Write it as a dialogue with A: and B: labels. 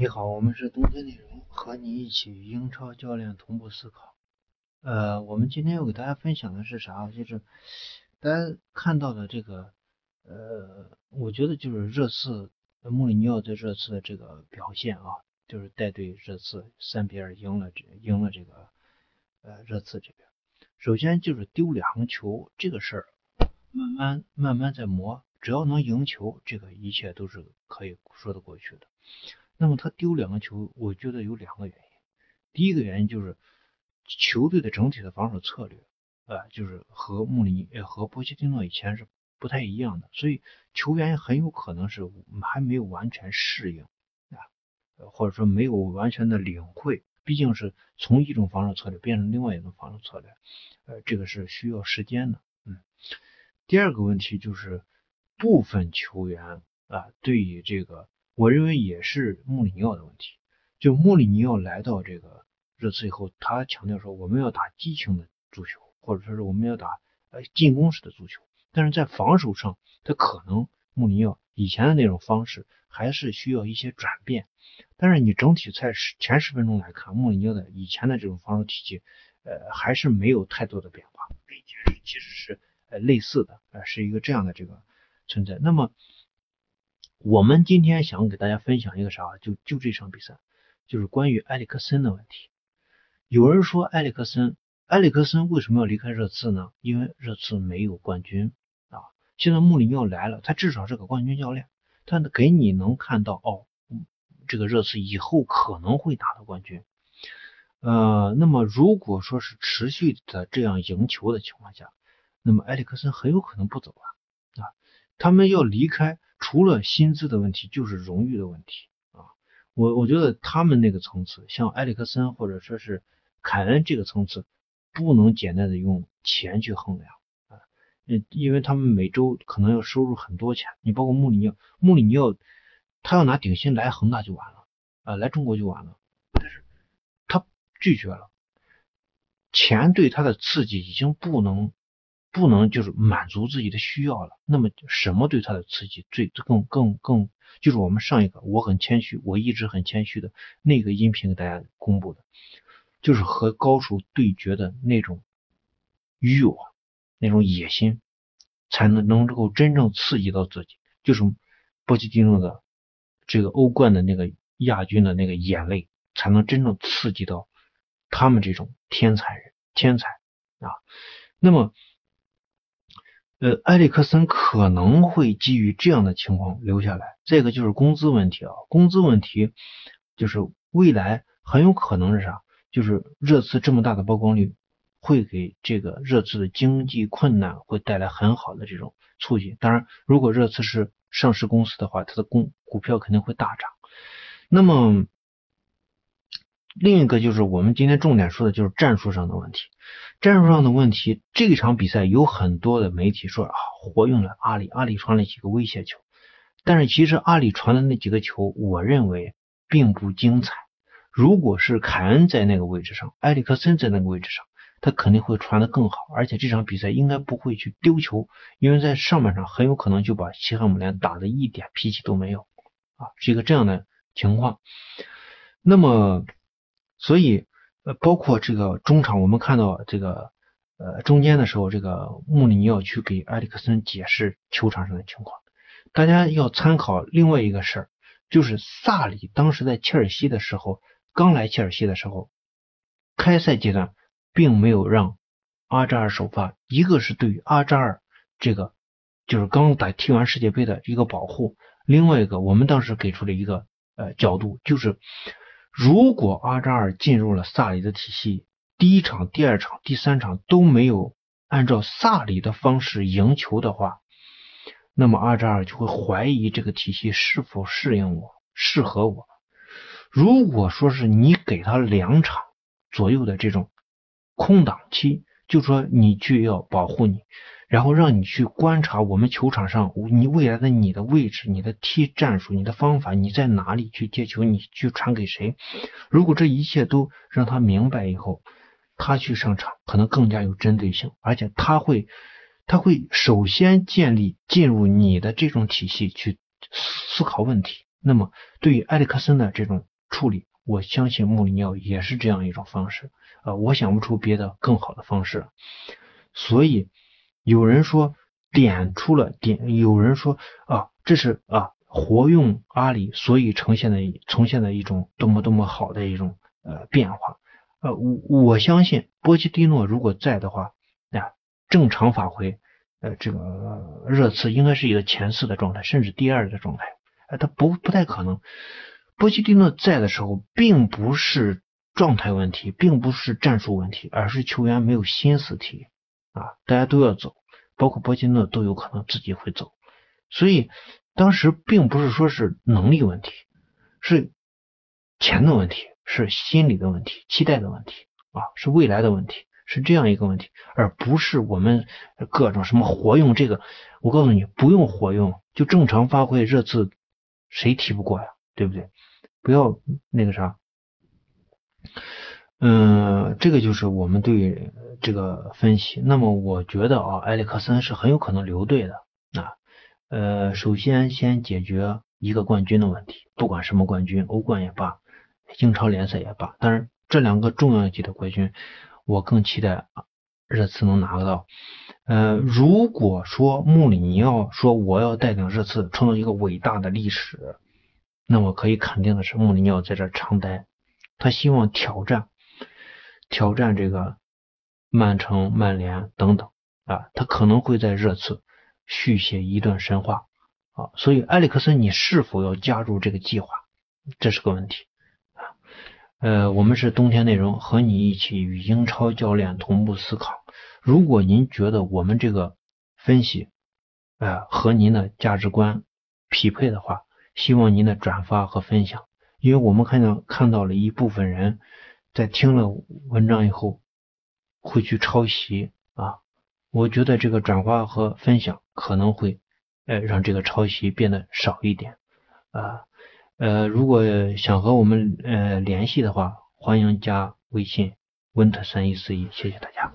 A: 你好，我们是冬天内容，和你一起英超教练同步思考。呃，我们今天要给大家分享的是啥？就是大家看到的这个，呃，我觉得就是热刺穆里尼奥在热刺的这个表现啊，就是带队热刺三比二赢了这赢了这个呃热刺这边。首先就是丢两个球这个事儿，慢慢慢慢在磨，只要能赢球，这个一切都是可以说得过去的。那么他丢两个球，我觉得有两个原因。第一个原因就是球队的整体的防守策略，啊，就是和穆里尼和波切蒂诺以前是不太一样的，所以球员很有可能是还没有完全适应啊，或者说没有完全的领会，毕竟是从一种防守策略变成另外一种防守策略，呃，这个是需要时间的。嗯，第二个问题就是部分球员啊，对于这个。我认为也是穆里尼奥的问题。就穆里尼奥来到这个热刺以后，他强调说我们要打激情的足球，或者说是我们要打呃进攻式的足球。但是在防守上，他可能穆里尼奥以前的那种方式还是需要一些转变。但是你整体在十前十分钟来看，穆里尼奥的以前的这种防守体系，呃还是没有太多的变化，跟以前是其实是呃类似的，呃是一个这样的这个存在。那么。我们今天想给大家分享一个啥？就就这场比赛，就是关于埃里克森的问题。有人说埃里克森，埃里克森为什么要离开热刺呢？因为热刺没有冠军啊。现在穆里尼奥来了，他至少是个冠军教练，他给你能看到哦，这个热刺以后可能会拿到冠军。呃，那么如果说是持续的这样赢球的情况下，那么埃里克森很有可能不走啊，他们要离开。除了薪资的问题，就是荣誉的问题啊！我我觉得他们那个层次，像埃里克森或者说是凯恩这个层次，不能简单的用钱去衡量啊！嗯，因为他们每周可能要收入很多钱。你包括穆里尼奥，穆里尼奥他要拿顶薪来恒大就完了啊，来中国就完了，但是他拒绝了，钱对他的刺激已经不能。不能就是满足自己的需要了，那么什么对他的刺激最更更更就是我们上一个我很谦虚，我一直很谦虚的那个音频给大家公布的，就是和高手对决的那种欲望、那种野心，才能能够真正刺激到自己，就是波切蒂诺的这个欧冠的那个亚军的那个眼泪，才能真正刺激到他们这种天才人天才啊，那么。呃，埃里克森可能会基于这样的情况留下来。这个就是工资问题啊，工资问题就是未来很有可能是啥？就是热刺这么大的曝光率会给这个热刺的经济困难会带来很好的这种促进。当然，如果热刺是上市公司的话，它的股股票肯定会大涨。那么另一个就是我们今天重点说的就是战术上的问题。战术上的问题，这场比赛有很多的媒体说啊，活用了阿里，阿里传了几个威胁球，但是其实阿里传的那几个球，我认为并不精彩。如果是凯恩在那个位置上，埃里克森在那个位置上，他肯定会传的更好，而且这场比赛应该不会去丢球，因为在上半场很有可能就把西汉姆联打的一点脾气都没有啊，是一个这样的情况。那么，所以。呃，包括这个中场，我们看到这个呃中间的时候，这个穆里尼奥去给埃里克森解释球场上的情况。大家要参考另外一个事儿，就是萨里当时在切尔西的时候，刚来切尔西的时候，开赛阶段并没有让阿扎尔首发，一个是对于阿扎尔这个就是刚打踢完世界杯的一个保护，另外一个我们当时给出了一个呃角度，就是。如果阿扎尔进入了萨里的体系，第一场、第二场、第三场都没有按照萨里的方式赢球的话，那么阿扎尔就会怀疑这个体系是否适应我、适合我。如果说是你给他两场左右的这种空档期，就说你去要保护你。然后让你去观察我们球场上你未来的你的位置、你的踢战术、你的方法，你在哪里去接球，你去传给谁？如果这一切都让他明白以后，他去上场可能更加有针对性，而且他会他会首先建立进入你的这种体系去思考问题，那么对于埃里克森的这种处理，我相信穆里尼奥也是这样一种方式。呃，我想不出别的更好的方式。所以有人说点出了点，有人说啊，这是啊活用阿里，所以呈现的呈现的一种多么多么好的一种呃变化。呃，我我相信波切蒂诺如果在的话，啊，正常发挥，呃，这个热刺应该是一个前四的状态，甚至第二的状态。呃，他不不太可能。波切蒂诺在的时候，并不是状态问题，并不是战术问题，而是球员没有心思踢啊，大家都要走，包括波切诺都有可能自己会走。所以当时并不是说是能力问题，是钱的问题。是心理的问题，期待的问题啊，是未来的问题，是这样一个问题，而不是我们各种什么活用这个。我告诉你，不用活用，就正常发挥，热刺谁踢不过呀？对不对？不要那个啥，嗯，这个就是我们对这个分析。那么我觉得啊，埃里克森是很有可能留队的啊。呃，首先先解决一个冠军的问题，不管什么冠军，欧冠也罢。英超联赛也罢，但是这两个重量级的冠军，我更期待热刺能拿得到。呃，如果说穆里尼奥说我要带领热刺创造一个伟大的历史，那么可以肯定的是，穆里尼奥在这长待，他希望挑战挑战这个曼城、曼联等等啊，他可能会在热刺续写一段神话啊。所以，埃里克森，你是否要加入这个计划，这是个问题啊。呃，我们是冬天内容，和你一起与英超教练同步思考。如果您觉得我们这个分析，呃，和您的价值观匹配的话，希望您的转发和分享。因为我们看到看到了一部分人在听了文章以后会去抄袭啊，我觉得这个转发和分享可能会呃让这个抄袭变得少一点啊。呃，如果想和我们呃联系的话，欢迎加微信 winter 三一四一，谢谢大家。